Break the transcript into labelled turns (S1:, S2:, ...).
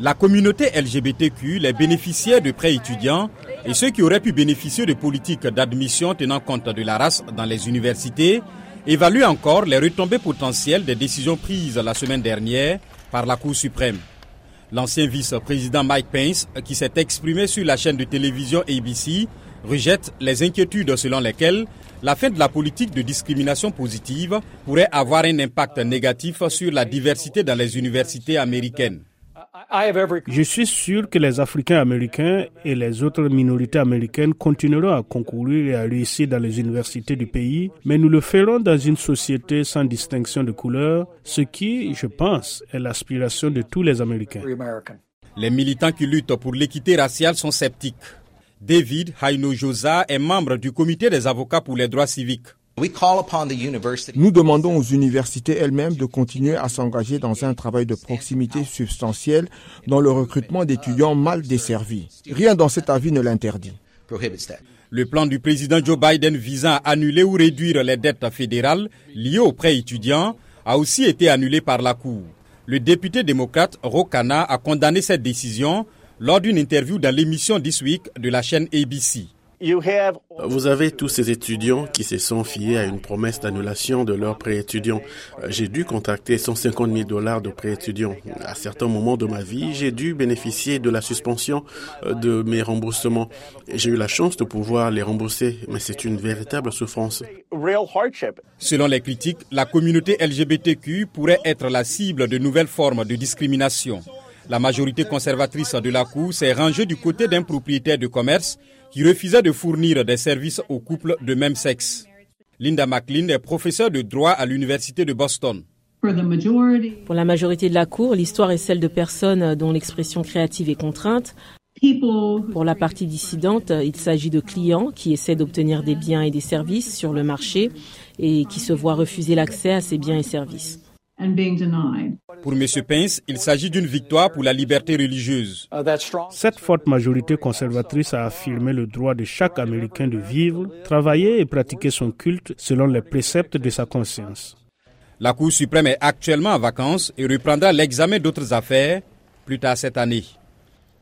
S1: La communauté LGBTQ, les bénéficiaires de prêts étudiants et ceux qui auraient pu bénéficier de politiques d'admission tenant compte de la race dans les universités évaluent encore les retombées potentielles des décisions prises la semaine dernière par la Cour suprême. L'ancien vice-président Mike Pence, qui s'est exprimé sur la chaîne de télévision ABC, rejette les inquiétudes selon lesquelles la fin de la politique de discrimination positive pourrait avoir un impact négatif sur la diversité dans les universités américaines.
S2: Je suis sûr que les Africains américains et les autres minorités américaines continueront à concourir et à réussir dans les universités du pays, mais nous le ferons dans une société sans distinction de couleur, ce qui, je pense, est l'aspiration de tous les Américains.
S1: Les militants qui luttent pour l'équité raciale sont sceptiques. David Haino Josa est membre du comité des avocats pour les droits civiques.
S3: Nous demandons aux universités elles-mêmes de continuer à s'engager dans un travail de proximité substantiel dans le recrutement d'étudiants mal desservis. Rien dans cet avis ne l'interdit.
S1: Le plan du président Joe Biden visant à annuler ou réduire les dettes fédérales liées aux prêts étudiants a aussi été annulé par la Cour. Le député démocrate Rokana a condamné cette décision lors d'une interview dans l'émission This Week de la chaîne ABC.
S4: Vous avez tous ces étudiants qui se sont fiés à une promesse d'annulation de leurs prêts étudiants. Euh, j'ai dû contacter 150 000 dollars de prêts étudiants. À certains moments de ma vie, j'ai dû bénéficier de la suspension euh, de mes remboursements. J'ai eu la chance de pouvoir les rembourser, mais c'est une véritable souffrance.
S1: Selon les critiques, la communauté LGBTQ pourrait être la cible de nouvelles formes de discrimination. La majorité conservatrice de la Cour s'est rangée du côté d'un propriétaire de commerce qui refusait de fournir des services aux couples de même sexe. Linda McLean est professeure de droit à l'Université de Boston.
S5: Pour la majorité de la Cour, l'histoire est celle de personnes dont l'expression créative est contrainte. Pour la partie dissidente, il s'agit de clients qui essaient d'obtenir des biens et des services sur le marché et qui se voient refuser l'accès à ces biens et services.
S1: Pour M. Pence, il s'agit d'une victoire pour la liberté religieuse.
S2: Cette forte majorité conservatrice a affirmé le droit de chaque Américain de vivre, travailler et pratiquer son culte selon les préceptes de sa conscience.
S1: La Cour suprême est actuellement en vacances et reprendra l'examen d'autres affaires plus tard cette année.